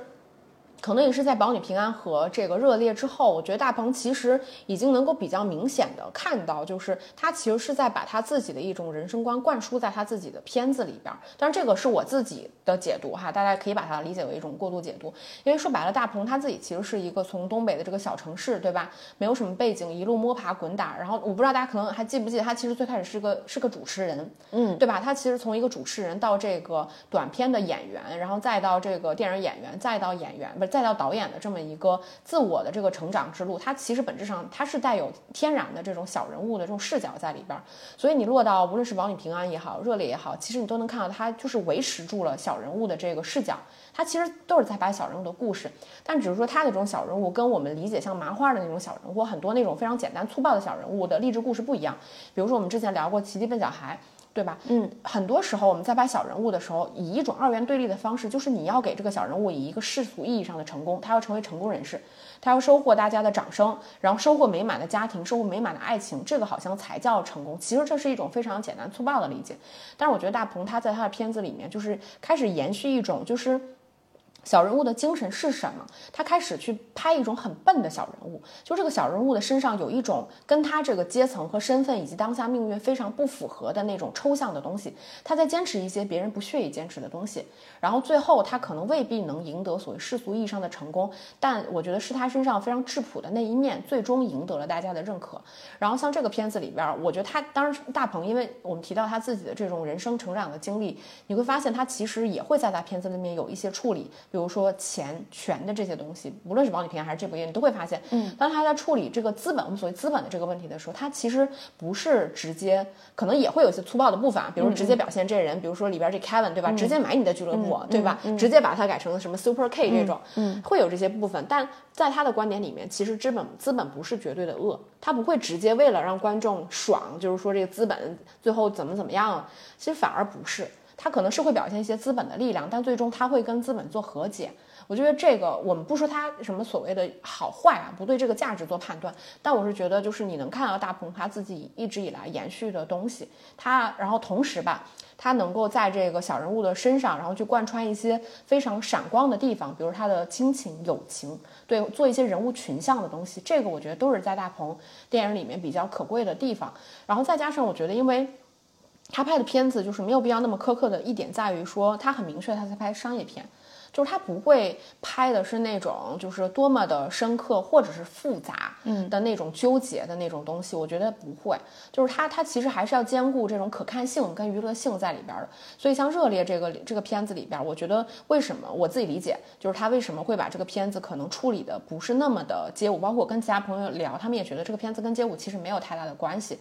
Speaker 2: 可能也是在《保你平安》和这个热烈之后，我觉得大鹏其实已经能够比较明显的看到，就是他其实是在把他自己的一种人生观灌输在他自己的片子里边。当然，这个是我自己的解读哈，大家可以把它理解为一种过度解读。因为说白了，大鹏他自己其实是一个从东北的这个小城市，对吧？没有什么背景，一路摸爬滚打。然后我不知道大家可能还记不记得，他其实最开始是个是个主持人，
Speaker 1: 嗯，
Speaker 2: 对吧？他其实从一个主持人到这个短片的演员，然后再到这个电影演员，再到演员，不是。再到导演的这么一个自我的这个成长之路，它其实本质上它是带有天然的这种小人物的这种视角在里边儿，所以你落到无论是保你平安也好，热烈也好，其实你都能看到它就是维持住了小人物的这个视角，它其实都是在拍小人物的故事，但只是说它的这种小人物跟我们理解像麻花的那种小人物，很多那种非常简单粗暴的小人物的励志故事不一样，比如说我们之前聊过《奇迹笨小孩》。对吧？
Speaker 1: 嗯，
Speaker 2: 很多时候我们在拍小人物的时候，以一种二元对立的方式，就是你要给这个小人物以一个世俗意义上的成功，他要成为成功人士，他要收获大家的掌声，然后收获美满的家庭，收获美满的爱情，这个好像才叫成功。其实这是一种非常简单粗暴的理解。但是我觉得大鹏他在他的片子里面，就是开始延续一种就是。小人物的精神是什么？他开始去拍一种很笨的小人物，就这个小人物的身上有一种跟他这个阶层和身份以及当下命运非常不符合的那种抽象的东西。他在坚持一些别人不屑于坚持的东西，然后最后他可能未必能赢得所谓世俗意义上的成功，但我觉得是他身上非常质朴的那一面，最终赢得了大家的认可。然后像这个片子里边，我觉得他当然大鹏，因为我们提到他自己的这种人生成长的经历，你会发现他其实也会在他片子里面有一些处理。比如说钱权的这些东西，无论是保你平安还是这部电影，你都会发现，
Speaker 1: 嗯，
Speaker 2: 当他在处理这个资本，我们所谓资本的这个问题的时候，他其实不是直接，可能也会有一些粗暴的部分，比如直接表现这人，比如说里边这 Kevin 对吧，直接买你的俱乐部，对吧，直接把它改成什么 Super K 这种，
Speaker 1: 嗯，
Speaker 2: 会有这些部分，但在他的观点里面，其实资本资本不是绝对的恶，他不会直接为了让观众爽，就是说这个资本最后怎么怎么样，其实反而不是。他可能是会表现一些资本的力量，但最终他会跟资本做和解。我觉得这个我们不说他什么所谓的好坏啊，不对这个价值做判断。但我是觉得，就是你能看到大鹏他自己一直以来延续的东西，他然后同时吧，他能够在这个小人物的身上，然后去贯穿一些非常闪光的地方，比如他的亲情、友情，对，做一些人物群像的东西。这个我觉得都是在大鹏电影里面比较可贵的地方。然后再加上我觉得，因为。他拍的片子就是没有必要那么苛刻的一点在于说，他很明确他在拍商业片，就是他不会拍的是那种就是多么的深刻或者是复杂
Speaker 1: 嗯
Speaker 2: 的那种纠结的那种东西，我觉得不会，就是他他其实还是要兼顾这种可看性跟娱乐性在里边的。所以像《热烈》这个这个片子里边，我觉得为什么我自己理解，就是他为什么会把这个片子可能处理的不是那么的街舞，包括我跟其他朋友聊，他们也觉得这个片子跟街舞其实没有太大的关系。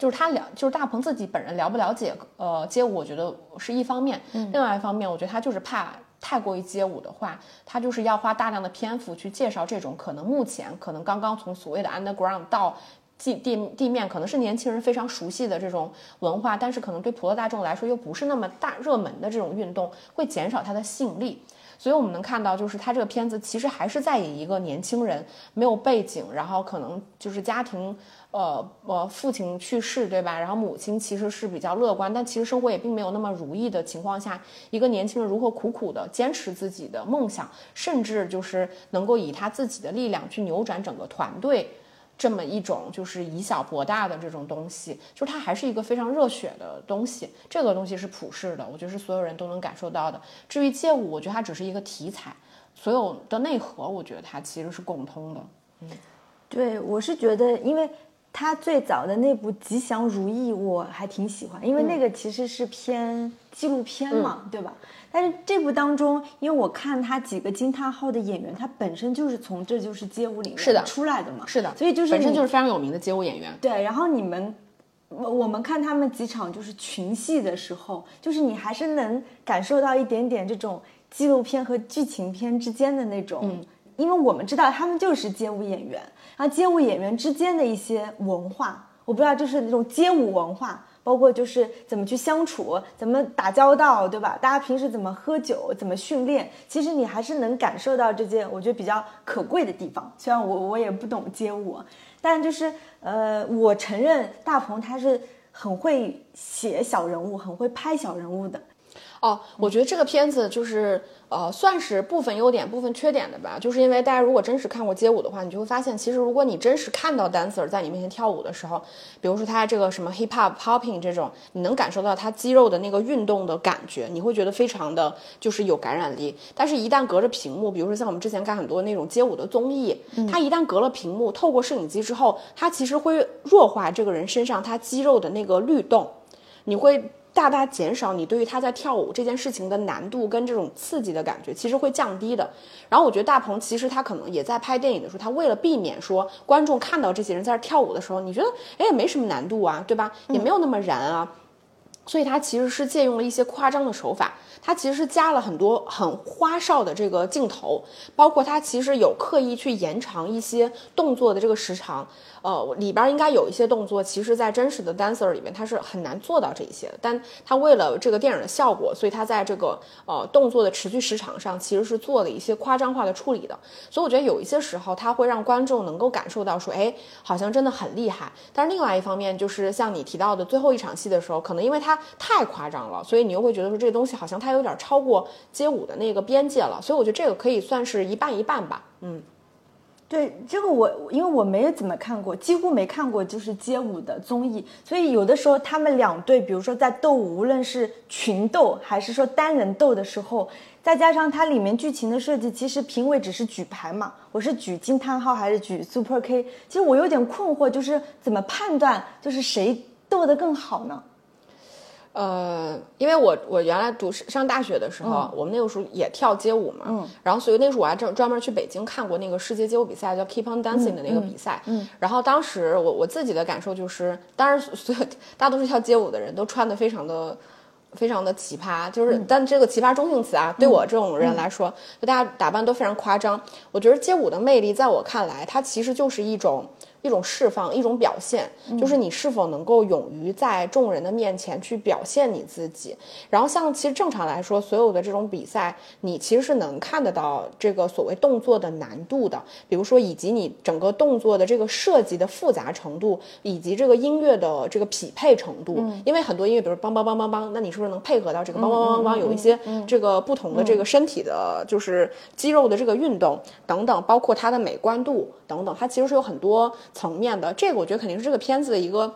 Speaker 2: 就是他了，就是大鹏自己本人了不了解呃街舞，我觉得是一方面。另外一方面，我觉得他就是怕太过于街舞的话，他就是要花大量的篇幅去介绍这种可能目前可能刚刚从所谓的 underground 到地地地面，可能是年轻人非常熟悉的这种文化，但是可能对普罗大众来说又不是那么大热门的这种运动，会减少它的吸引力。所以我们能看到，就是他这个片子其实还是在以一个年轻人没有背景，然后可能就是家庭。呃呃，父亲去世，对吧？然后母亲其实是比较乐观，但其实生活也并没有那么如意的情况下，一个年轻人如何苦苦的坚持自己的梦想，甚至就是能够以他自己的力量去扭转整个团队，这么一种就是以小博大的这种东西，就是它还是一个非常热血的东西。这个东西是普世的，我觉得是所有人都能感受到的。至于街舞，我觉得它只是一个题材，所有的内核，我觉得它其实是共通的。嗯，
Speaker 1: 对我是觉得，因为。他最早的那部《吉祥如意》我还挺喜欢，因为那个其实是偏纪录片嘛，对吧？但是这部当中，因为我看他几个惊叹号的演员，他本身就是从这就是街舞里面出来的嘛，
Speaker 2: 是的，
Speaker 1: 所以就是
Speaker 2: 本身就是非常有名的街舞演员。
Speaker 1: 对，然后你们我我们看他们几场就是群戏的时候，就是你还是能感受到一点点这种纪录片和剧情片之间的那种，因为我们知道他们就是街舞演员。那街舞演员之间的一些文化，我不知道，就是那种街舞文化，包括就是怎么去相处，怎么打交道，对吧？大家平时怎么喝酒，怎么训练，其实你还是能感受到这件我觉得比较可贵的地方。虽然我我也不懂街舞，但就是呃，我承认大鹏他是很会写小人物，很会拍小人物的。
Speaker 2: 哦，我觉得这个片子就是。呃，算是部分优点、部分缺点的吧。就是因为大家如果真实看过街舞的话，你就会发现，其实如果你真实看到 dancer 在你面前跳舞的时候，比如说他这个什么 hip hop popping 这种，你能感受到他肌肉的那个运动的感觉，你会觉得非常的就是有感染力。但是，一旦隔着屏幕，比如说像我们之前看很多那种街舞的综艺，它一旦隔了屏幕，透过摄影机之后，它其实会弱化这个人身上他肌肉的那个律动，你会。大大减少你对于他在跳舞这件事情的难度跟这种刺激的感觉，其实会降低的。然后我觉得大鹏其实他可能也在拍电影的时候，他为了避免说观众看到这些人在这跳舞的时候，你觉得哎也没什么难度啊，对吧？也没有那么燃啊，所以他其实是借用了一些夸张的手法，他其实是加了很多很花哨的这个镜头，包括他其实有刻意去延长一些动作的这个时长。呃，里边应该有一些动作，其实，在真实的 dancer 里面，他是很难做到这一些的。但他为了这个电影的效果，所以他在这个呃动作的持续时长上，其实是做了一些夸张化的处理的。所以我觉得有一些时候，他会让观众能够感受到说，哎，好像真的很厉害。但是另外一方面，就是像你提到的最后一场戏的时候，可能因为它太夸张了，所以你又会觉得说这个东西好像它有点超过街舞的那个边界了。所以我觉得这个可以算是一半一半吧，嗯。
Speaker 1: 对这个我，因为我没怎么看过，几乎没看过就是街舞的综艺，所以有的时候他们两队，比如说在斗舞，无论是群斗还是说单人斗的时候，再加上它里面剧情的设计，其实评委只是举牌嘛，我是举惊叹号还是举 Super K？其实我有点困惑，就是怎么判断就是谁斗得更好呢？
Speaker 2: 呃，因为我我原来读上大学的时候，我们那个时候也跳街舞嘛，
Speaker 1: 嗯，
Speaker 2: 然后所以那时候我还专专门去北京看过那个世界街舞比赛，叫 Keep on Dancing 的那个比赛，
Speaker 1: 嗯，
Speaker 2: 然后当时我我自己的感受就是，当然所有大多数跳街舞的人都穿的非常的非常的奇葩，就是但这个奇葩中性词啊，对我这种人来说，就大家打扮都非常夸张。我觉得街舞的魅力，在我看来，它其实就是一种。一种释放，一种表现，就是你是否能够勇于在众人的面前去表现你自己。然后，像其实正常来说，所有的这种比赛，你其实是能看得到这个所谓动作的难度的，比如说以及你整个动作的这个设计的复杂程度，以及这个音乐的这个匹配程度。因为很多音乐，比如梆梆梆梆梆，那你是不是能配合到这个梆梆梆梆梆，有一些这个不同的这个身体的，就是肌肉的这个运动等等，包括它的美观度等等，它其实是有很多。层面的这个，我觉得肯定是这个片子的一个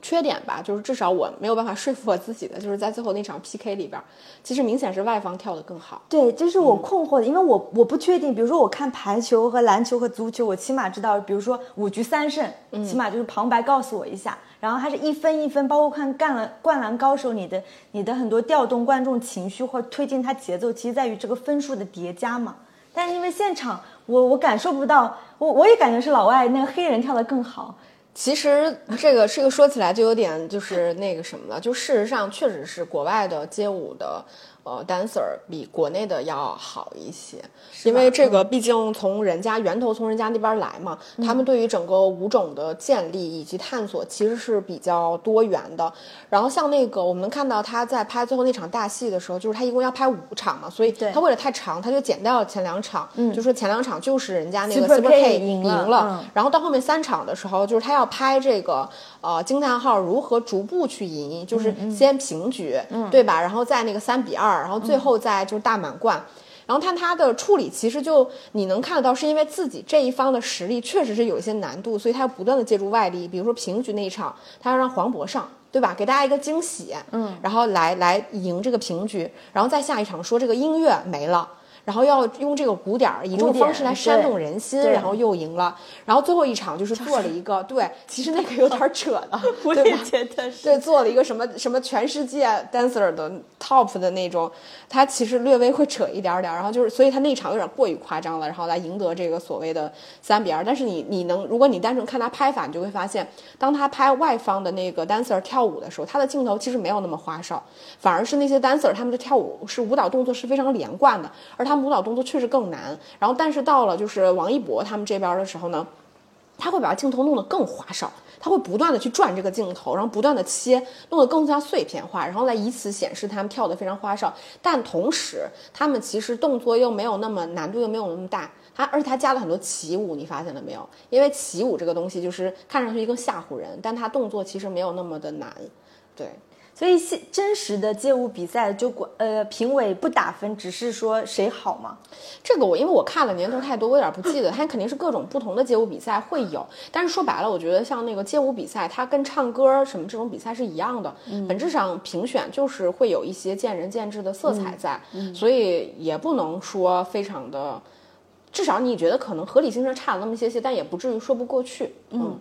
Speaker 2: 缺点吧，就是至少我没有办法说服我自己的，就是在最后那场 PK 里边，其实明显是外方跳的更好。
Speaker 1: 对，这是我困惑的，因为我我不确定，比如说我看排球和篮球和足球，我起码知道，比如说五局三胜，起码就是旁白告诉我一下，然后它是一分一分，包括看干了灌篮高手，你的你的很多调动观众情绪或推进他节奏，其实在于这个分数的叠加嘛。但是因为现场。我我感受不到，我我也感觉是老外那个黑人跳的更好。
Speaker 2: 其实这个这个说起来就有点就是那个什么了，就事实上确实是国外的街舞的。呃，dancer 比国内的要好一些，因为这个毕竟从人家源头从人家那边来嘛，他们对于整个舞种的建立以及探索其实是比较多元的。然后像那个我们能看到他在拍最后那场大戏的时候，就是他一共要拍五场嘛，所以他为了太长，他就剪掉了前两场，就说前两场就是人家那个 Super K 赢了，然后到后面三场的时候，就是他要拍这个呃惊叹号如何逐步去赢，就是先平局，对吧？然后再那个三比二。然后最后再就是大满贯，然后看他的处理，其实就你能看得到，是因为自己这一方的实力确实是有一些难度，所以他要不断的借助外力，比如说平局那一场，他要让黄渤上，对吧？给大家一个惊喜，嗯，然后来来赢这个平局，然后再下一场说这个音乐没了。然后要用这个鼓点儿，以这种方式来煽动人心，然后又赢了。然后最后一场就是做了一个，对，其实那个有点扯的，
Speaker 1: 我也觉得是。
Speaker 2: 对，做了一个什么什么全世界 dancer 的 top 的那种，他其实略微会扯一点点。然后就是，所以他那场有点过于夸张了，然后来赢得这个所谓的三比二。但是你你能，如果你单纯看他拍法，你就会发现，当他拍外方的那个 dancer 跳舞的时候，他的镜头其实没有那么花哨，反而是那些 dancer 他们的跳舞是舞蹈动作是非常连贯的，而他。舞蹈动作确实更难，然后但是到了就是王一博他们这边的时候呢，他会把镜头弄得更花哨，他会不断的去转这个镜头，然后不断的切，弄得更加碎片化，然后来以此显示他们跳得非常花哨。但同时，他们其实动作又没有那么难度又没有那么大，他而且他加了很多起舞，你发现了没有？因为起舞这个东西就是看上去更吓唬人，但他动作其实没有那么的难，对。
Speaker 1: 所以现真实的街舞比赛就管呃评委不打分，只是说谁好吗？
Speaker 2: 这个我因为我看了年头太多，我有点不记得。它肯定是各种不同的街舞比赛会有，但是说白了，我觉得像那个街舞比赛，它跟唱歌什么这种比赛是一样的，本质上评选就是会有一些见仁见智的色彩在，所以也不能说非常的，至少你觉得可能合理性上差了那么些些，但也不至于说不过去，嗯。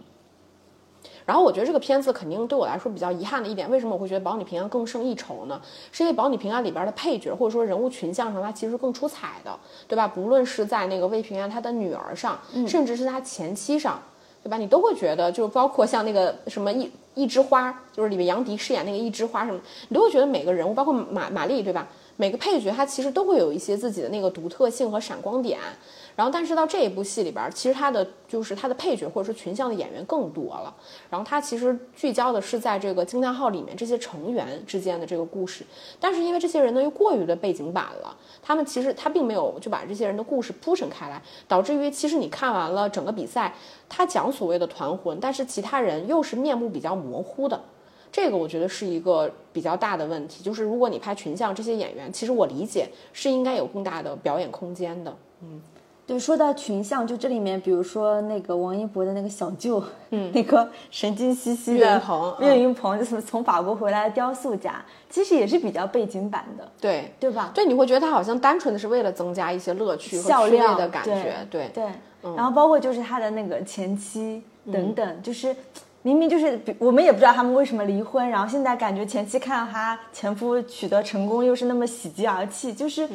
Speaker 2: 然后我觉得这个片子肯定对我来说比较遗憾的一点，为什么我会觉得《保你平安》更胜一筹呢？是因为《保你平安》里边的配角或者说人物群像上，它其实更出彩的，对吧？不论是在那个魏平安他的女儿上，甚至是他前妻上，对吧？你都会觉得，就包括像那个什么一一枝花，就是里面杨迪饰演那个一枝花什么，你都会觉得每个人物，包括马马丽，对吧？每个配角他其实都会有一些自己的那个独特性和闪光点。然后，但是到这一部戏里边，其实他的就是他的配角或者说群像的演员更多了。然后他其实聚焦的是在这个惊叹号里面这些成员之间的这个故事。但是因为这些人呢又过于的背景板了，他们其实他并没有就把这些人的故事铺陈开来，导致于其实你看完了整个比赛，他讲所谓的团魂，但是其他人又是面目比较模糊的。这个我觉得是一个比较大的问题。就是如果你拍群像，这些演员其实我理解是应该有更大的表演空间的。嗯。
Speaker 1: 对，说到群像，就这里面，比如说那个王一博的那个小舅，嗯，那个神经兮兮的
Speaker 2: 岳云鹏，
Speaker 1: 岳云鹏就是从法国回来的雕塑家，其实也是比较背景板的，
Speaker 2: 对
Speaker 1: 对吧？
Speaker 2: 对，你会觉得他好像单纯的是为了增加一些乐趣和趣味的感觉，对
Speaker 1: 对。然后包括就是他的那个前妻等等，就是明明就是我们也不知道他们为什么离婚，然后现在感觉前妻看到他前夫取得成功，又是那么喜极而泣，就是。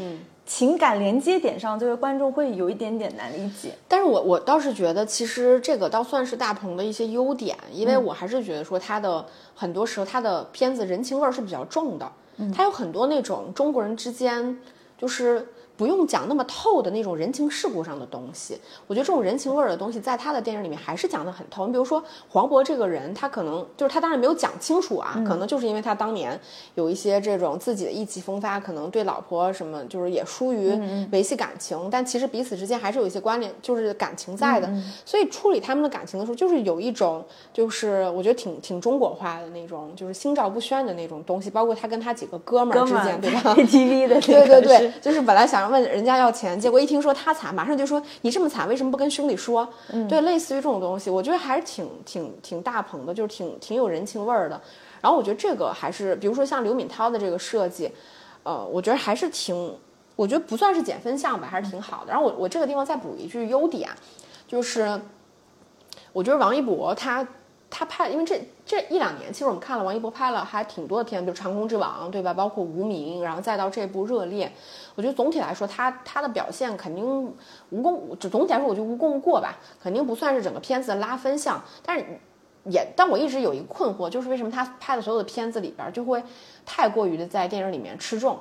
Speaker 1: 情感连接点上，这个观众会有一点点难理解。
Speaker 2: 但是我我倒是觉得，其实这个倒算是大鹏的一些优点，因为我还是觉得说他的很多时候他的片子人情味儿是比较重的，他有很多那种中国人之间就是。不用讲那么透的那种人情世故上的东西，我觉得这种人情味儿的东西，在他的电影里面还是讲得很透。你比如说黄渤这个人，他可能就是他当然没有讲清楚啊，可能就是因为他当年有一些这种自己的意气风发，可能对老婆什么就是也疏于维系感情，但其实彼此之间还是有一些关联，就是感情在的。所以处理他们的感情的时候，就是有一种就是我觉得挺挺中国化的那种，就是心照不宣的那种东西。包括他跟他几个哥们儿之间，对吧
Speaker 1: ？KTV 的
Speaker 2: 对对对，就是本来想。问人家要钱，结果一听说他惨，马上就说你这么惨，为什么不跟兄弟说？对，类似于这种东西，我觉得还是挺挺挺大鹏的，就是挺挺有人情味儿的。然后我觉得这个还是，比如说像刘敏涛的这个设计，呃，我觉得还是挺，我觉得不算是减分项吧，还是挺好的。然后我我这个地方再补一句优点，就是我觉得王一博他。他拍，因为这这一两年，其实我们看了王一博拍了还挺多的片，比如《长空之王》，对吧？包括《无名》，然后再到这部《热烈》，我觉得总体来说，他他的表现肯定无功，就总体来说，我觉得无功过吧，肯定不算是整个片子的拉分项。但是也，但我一直有一个困惑，就是为什么他拍的所有的片子里边就会太过于的在电影里面吃重？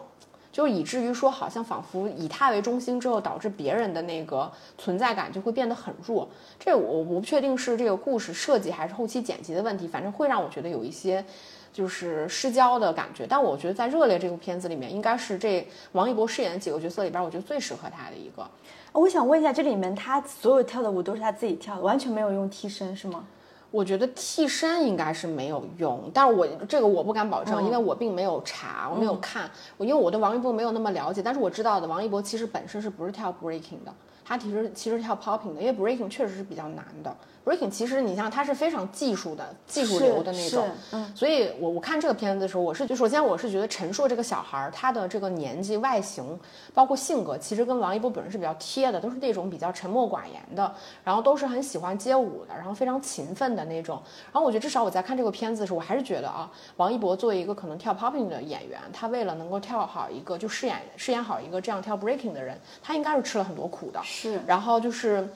Speaker 2: 就以至于说好像仿佛以他为中心之后，导致别人的那个存在感就会变得很弱。这我我不确定是这个故事设计还是后期剪辑的问题，反正会让我觉得有一些就是失焦的感觉。但我觉得在《热烈》这部片子里面，应该是这王一博饰演的几个角色里边，我觉得最适合他的一个。
Speaker 1: 我想问一下，这里面他所有跳的舞都是他自己跳的，完全没有用替身是吗？
Speaker 2: 我觉得替身应该是没有用，但是我这个我不敢保证，因为我并没有查，我没有看，我因为我对王一博没有那么了解，但是我知道的，王一博其实本身是不是跳 breaking 的，他其实其实跳 popping 的，因为 breaking 确实是比较难的。Breaking 其实你像它是非常技术的技术流的那种，嗯，所以我我看这个片子的时候，我是就首先我是觉得陈硕这个小孩儿他的这个年纪、外形，包括性格，其实跟王一博本人是比较贴的，都是那种比较沉默寡言的，然后都是很喜欢街舞的，然后非常勤奋的那种。然后我觉得至少我在看这个片子的时候，我还是觉得啊，王一博作为一个可能跳 popping 的演员，他为了能够跳好一个就饰演饰演好一个这样跳 breaking 的人，他应该是吃了很多苦的。
Speaker 1: 是，
Speaker 2: 然后就是。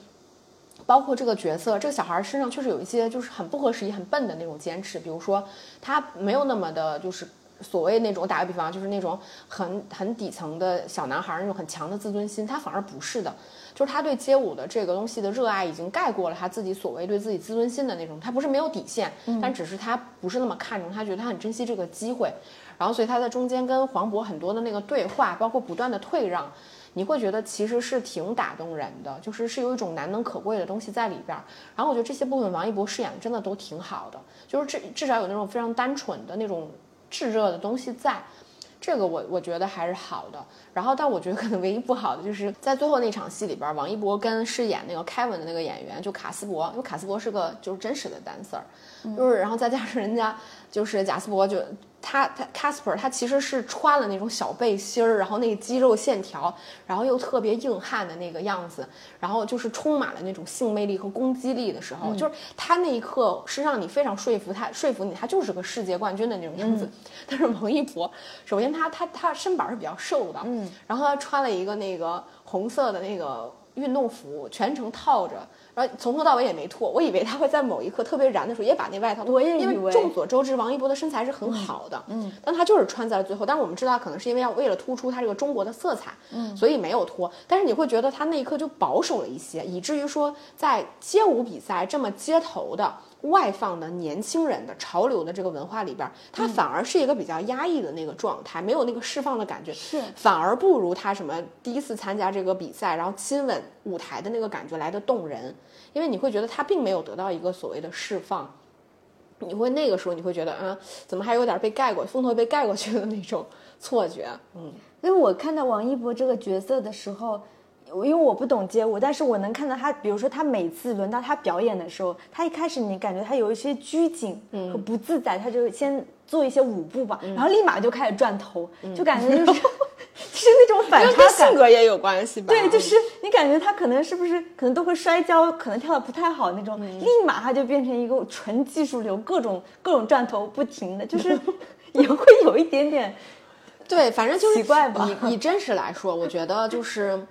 Speaker 2: 包括这个角色，这个小孩身上确实有一些就是很不合时宜、很笨的那种坚持。比如说，他没有那么的，就是所谓那种打个比方，就是那种很很底层的小男孩那种很强的自尊心，他反而不是的。就是他对街舞的这个东西的热爱，已经盖过了他自己所谓对自己自尊心的那种。他不是没有底线，但只是他不是那么看重，他觉得他很珍惜这个机会。然后，所以他在中间跟黄渤很多的那个对话，包括不断的退让。你会觉得其实是挺打动人的，就是是有一种难能可贵的东西在里边儿。然后我觉得这些部分王一博饰演的真的都挺好的，就是至至少有那种非常单纯的那种炙热的东西在，这个我我觉得还是好的。然后但我觉得可能唯一不好的就是在最后那场戏里边，王一博跟饰演那个凯文的那个演员就卡斯伯，因为卡斯伯是个就是真实的 dancer，就是然后再加上人家就是贾斯伯就。他他 Casper 他其实是穿了那种小背心儿，然后那个肌肉线条，然后又特别硬汉的那个样子，然后就是充满了那种性魅力和攻击力的时候，就是他那一刻是让你非常说服他，说服你他就是个世界冠军的那种样子。但是王一博，首先他他他身板是比较瘦的，嗯，然后他穿了一个那个红色的那个运动服，全程套着。然后从头到尾也没脱，我以为他会在某一刻特别燃的时候也把那外套脱，因为众所周知王一博的身材是很好的，嗯，但他就是穿在了最后。但是我们知道，可能是因为要为了突出他这个中国的色彩，嗯，所以没有脱。但是你会觉得他那一刻就保守了一些，以至于说在街舞比赛这么街头的。外放的年轻人的潮流的这个文化里边，他反而是一个比较压抑的那个状态，没有那个释放的感觉，
Speaker 1: 是。
Speaker 2: 反而不如他什么第一次参加这个比赛，然后亲吻舞台的那个感觉来的动人，因为你会觉得他并没有得到一个所谓的释放，你会那个时候你会觉得，啊，怎么还有点被盖过，风头被盖过去的那种错觉，嗯，
Speaker 1: 因为我看到王一博这个角色的时候。因为我不懂街舞，但是我能看到他，比如说他每次轮到他表演的时候，他一开始你感觉他有一些拘谨和不自在，他就先做一些舞步吧，然后立马就开始转头，就感觉 就是是那种反差感，
Speaker 2: 性格也有关系吧？
Speaker 1: 对，就是你感觉他可能是不是可能都会摔跤，可能跳的不太好那种，立马他就变成一个纯技术流，各种各种转头不停的，就是 也会有一点点
Speaker 2: 对，反正就是
Speaker 1: 奇怪吧。
Speaker 2: 以以真实来说，我觉得就是。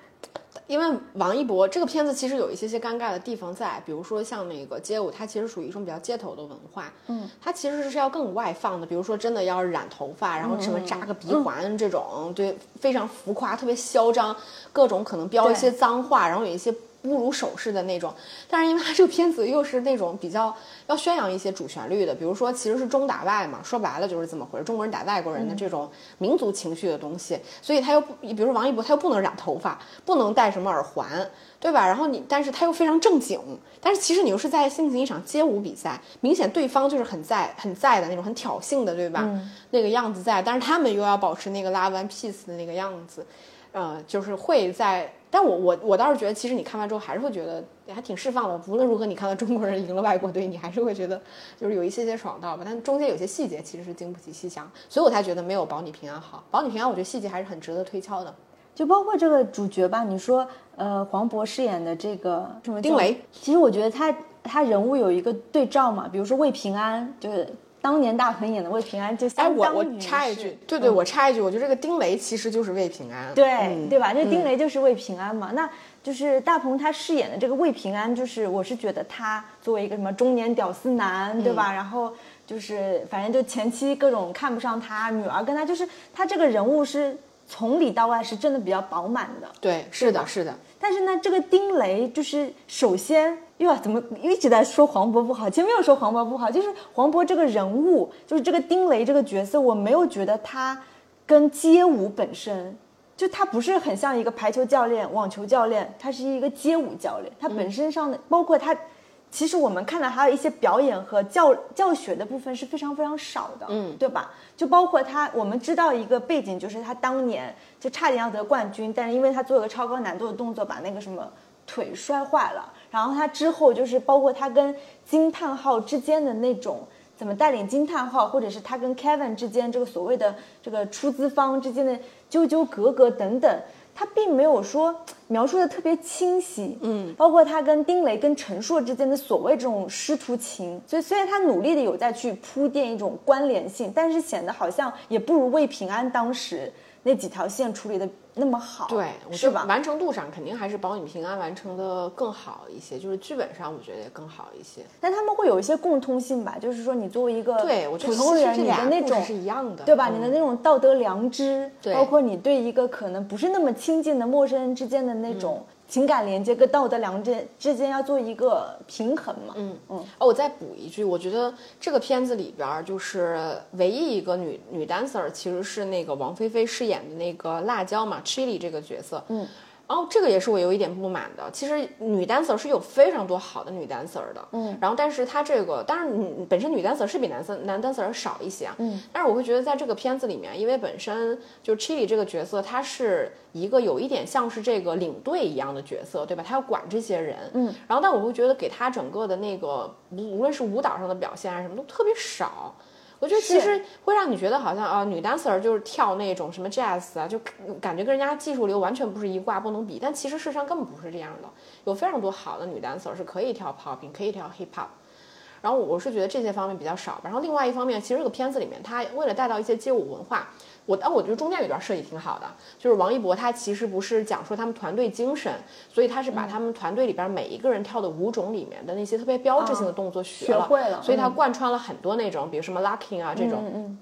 Speaker 2: 因为王一博这个片子其实有一些些尴尬的地方在，比如说像那个街舞，它其实属于一种比较街头的文化，嗯，它其实是要更外放的，比如说真的要染头发，然后什么扎个鼻环这种，对，非常浮夸，特别嚣张，各种可能飙一些脏话，然后有一些。侮辱手势的那种，但是因为他这个片子又是那种比较要宣扬一些主旋律的，比如说其实是中打外嘛，说白了就是这么回事，中国人打外国人的这种民族情绪的东西，所以他又不，比如说王一博，他又不能染头发，不能戴什么耳环，对吧？然后你，但是他又非常正经，但是其实你又是在进行一场街舞比赛，明显对方就是很在很在的那种很挑衅的，对吧？那个样子在，但是他们又要保持那个 love and peace 的那个样子，呃，就是会在。但我我我倒是觉得，其实你看完之后还是会觉得还挺释放的。无论如何，你看到中国人赢了外国队，你还是会觉得就是有一些些爽到吧。但中间有些细节其实是经不起细想，所以我才觉得没有《保你平安》好。《保你平安》我觉得细节还是很值得推敲的。
Speaker 1: 就包括这个主角吧，你说呃黄渤饰演的这个什么
Speaker 2: 丁雷，
Speaker 1: 其实我觉得他他人物有一个对照嘛，比如说魏平安就是。当年大鹏演的魏平安就相
Speaker 2: 当于，我我插一句，对对，我插一句，我觉得这个丁雷其实就是魏平安，
Speaker 1: 对对吧？这丁雷就是魏平安嘛。那就是大鹏他饰演的这个魏平安，就是我是觉得他作为一个什么中年屌丝男，对吧？然后就是反正就前期各种看不上他，女儿跟他就是他这个人物是从里到外是真的比较饱满的。
Speaker 2: 对，是的，是的。
Speaker 1: 但是呢，这个丁雷就是首先又要怎么一直在说黄渤不好，其实没有说黄渤不好，就是黄渤这个人物，就是这个丁雷这个角色，我没有觉得他跟街舞本身就他不是很像一个排球教练、网球教练，他是一个街舞教练，他本身上的包括他。其实我们看到还有一些表演和教教学的部分是非常非常少的，嗯，对吧？就包括他，我们知道一个背景，就是他当年就差点要得冠军，但是因为他做了个超高难度的动作，把那个什么腿摔坏了。然后他之后就是包括他跟惊叹号之间的那种怎么带领惊叹号，或者是他跟 Kevin 之间这个所谓的这个出资方之间的纠纠葛葛等等。他并没有说描述的特别清晰，嗯，包括他跟丁雷、跟陈硕之间的所谓这种师徒情，所以虽然他努力的有在去铺垫一种关联性，但是显得好像也不如魏平安当时。那几条线处理的那么好，
Speaker 2: 对，
Speaker 1: 是吧？
Speaker 2: 完成度上肯定还是保你平安完成的更好一些，就是剧本上我觉得也更好一些。
Speaker 1: 但他们会有一些共通性吧？就是说你作为一个
Speaker 2: 对
Speaker 1: 普通人，你的那种
Speaker 2: 是一样的，
Speaker 1: 对吧？你的那种道德良知，包括你对一个可能不是那么亲近的陌生人之间的那种。情感连接跟道德良知之间要做一个平衡嘛？
Speaker 2: 嗯嗯。哦，我再补一句，我觉得这个片子里边就是唯一一个女女 dancer，其实是那个王菲菲饰演的那个辣椒嘛，Chili 这个角色。嗯。然后这个也是我有一点不满的。其实女 dancer 是有非常多好的女 dancer 的，嗯。然后，但是她这个，当然，女本身女 dancer 是比男生男 dancer 少一些啊，嗯。但是我会觉得，在这个片子里面，因为本身就 Chili 这个角色，她是一个有一点像是这个领队一样的角色，对吧？她要管这些人，嗯。然后，但我会觉得给她整个的那个，无无论是舞蹈上的表现啊，什么都特别少。我觉得其实会让你觉得好像啊，女 dancer 就是跳那种什么 jazz 啊，就感觉跟人家技术流完全不是一挂，不能比。但其实事实上根本不是这样的，有非常多好的女 dancer 是可以跳 popping，可以跳 hip hop。然后我是觉得这些方面比较少。然后另外一方面，其实这个片子里面，它为了带到一些街舞文化。我，但我觉得中间有段设计挺好的，就是王一博他其实不是讲说他们团队精神，所以他是把他们团队里边每一个人跳的舞种里面的那些特别标志性的动作学
Speaker 1: 了，学会了，
Speaker 2: 所以他贯穿了很多那种，比如什么 locking 啊这种，嗯，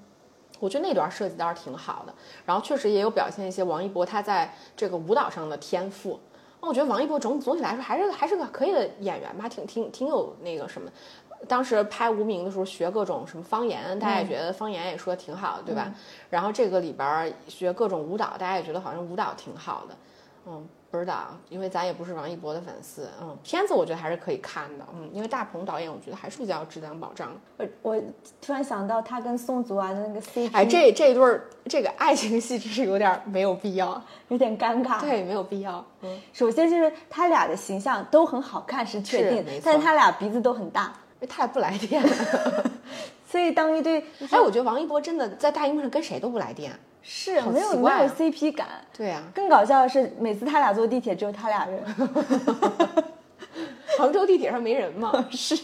Speaker 2: 我觉得那段设计倒是挺好的，然后确实也有表现一些王一博他在这个舞蹈上的天赋。那我觉得王一博总总体来说还是还是个可以的演员吧，挺挺挺有那个什么。当时拍无名的时候学各种什么方言，大家也觉得方言也说的挺好的，对吧？然后这个里边学各种舞蹈，大家也觉得好像舞蹈挺好的。嗯，不知道，因为咱也不是王一博的粉丝。嗯，片子我觉得还是可以看的。嗯，因为大鹏导演，我觉得还是比较质量保障。
Speaker 1: 我我突然想到他跟宋祖儿的那个 CP，
Speaker 2: 哎，这这一对儿这个爱情戏真是有点没有必要，
Speaker 1: 有点尴尬。
Speaker 2: 对，没有必要。
Speaker 1: 嗯，首先就是他俩的形象都很好看，是确定，但是他俩鼻子都很大。
Speaker 2: 他也不来电，
Speaker 1: 所以当一对，
Speaker 2: 哎，我觉得王一博真的在大荧幕上跟谁都不来电，
Speaker 1: 是没有没有 CP 感。
Speaker 2: 对呀，
Speaker 1: 更搞笑的是，每次他俩坐地铁只有他俩人。
Speaker 2: 杭州地铁上没人吗？
Speaker 1: 是，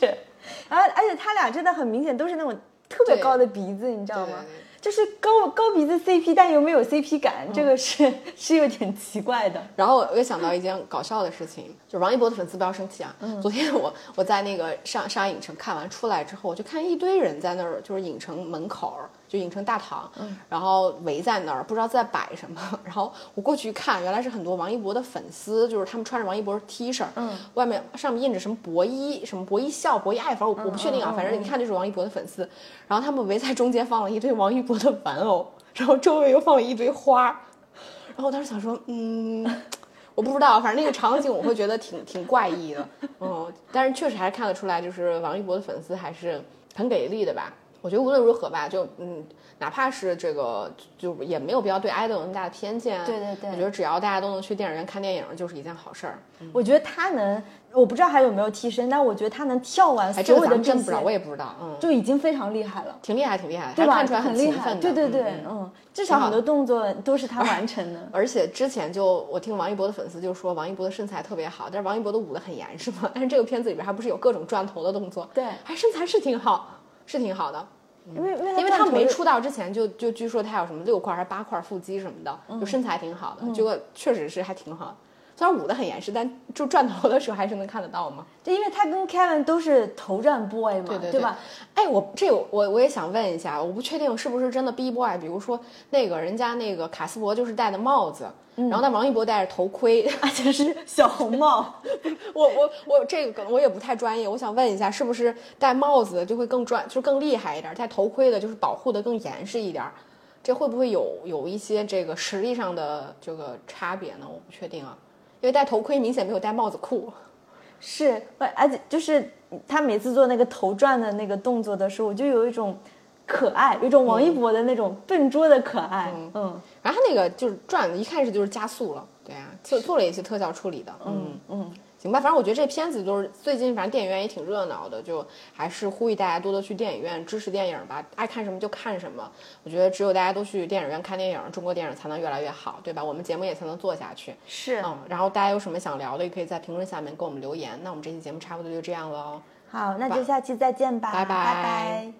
Speaker 1: 而而且他俩真的很明显都是那种特别高的鼻子，你知道吗？就是高高鼻子 CP，但又没有 CP 感，这个是是有点奇怪的。
Speaker 2: 然后我又想到一件搞笑的事情，就王一博的粉丝不要生气啊。昨天我我在那个上上海影城看完出来之后，我就看一堆人在那儿，就是影城门口。就影城大堂，然后围在那儿，不知道在摆什么。然后我过去一看，原来是很多王一博的粉丝，就是他们穿着王一博 T 恤，嗯，外面上面印着什么博一、什么博一笑、博一爱，反正我我不确定啊，反正一看就是王一博的粉丝。然后他们围在中间放了一堆王一博的玩偶，然后周围又放了一堆花。然后我当时想说，嗯，我不知道，反正那个场景我会觉得挺挺怪异的，嗯，但是确实还是看得出来，就是王一博的粉丝还是很给力的吧。我觉得无论如何吧，就嗯，哪怕是这个，就也没有必要对爱豆有那么大的偏见。
Speaker 1: 对对对，
Speaker 2: 我觉得只要大家都能去电影院看电影，就是一件好事儿。
Speaker 1: 我觉得他能，我不知道还有没有替身，但我觉得他能跳完所有的
Speaker 2: 真不知道，我也不知道，嗯，
Speaker 1: 就已经非常厉害了，
Speaker 2: 挺厉害，挺厉害，
Speaker 1: 对吧？
Speaker 2: 看出来
Speaker 1: 很厉害，对对对，嗯，至少很多动作都是他 完成的。
Speaker 2: 而且之前就我听王一博的粉丝就说，王一博的身材特别好，但是王一博都捂得很严实嘛。但是这个片子里边还不是有各种转头的动作，
Speaker 1: 对，
Speaker 2: 还身材是挺好，是挺好的。
Speaker 1: 因为
Speaker 2: 因为他没出道之前就就据说他有什么六块还是八块腹肌什么的，就身材挺好的，结果确实是还挺好。虽然捂得很严实，但就转头的时候还是能看得到吗？
Speaker 1: 就因为他跟 Kevin 都是头战 boy 嘛，
Speaker 2: 对对
Speaker 1: 对吧？
Speaker 2: 哎，我这我我也想问一下，我不确定是不是真的 B boy，比如说那个人家那个卡斯伯就是戴的帽子，然后那王一博戴着头盔，
Speaker 1: 而且是小红帽。
Speaker 2: 我我我这个可能我也不太专业，我想问一下，是不是戴帽子就会更专，就更厉害一点？戴头盔的就是保护的更严实一点？这会不会有有一些这个实力上的这个差别呢？我不确定啊，因为戴头盔明显没有戴帽子酷。
Speaker 1: 是，而且就是他每次做那个头转的那个动作的时候，我就有一种可爱，有一种王一博的那种笨拙的可爱。嗯，
Speaker 2: 然后他那个就是转，一开始就是加速了，对啊，做做了一些特效处理的。嗯嗯。行吧，反正我觉得这片子就是最近，反正电影院也挺热闹的，就还是呼吁大家多多去电影院支持电影吧，爱看什么就看什么。我觉得只有大家都去电影院看电影，中国电影才能越来越好，对吧？我们节目也才能做下去。
Speaker 1: 是，
Speaker 2: 嗯，然后大家有什么想聊的，也可以在评论下面给我们留言。那我们这期节目差不多就这样了哦。
Speaker 1: 好，那就下期再见吧，
Speaker 2: 拜
Speaker 1: 拜。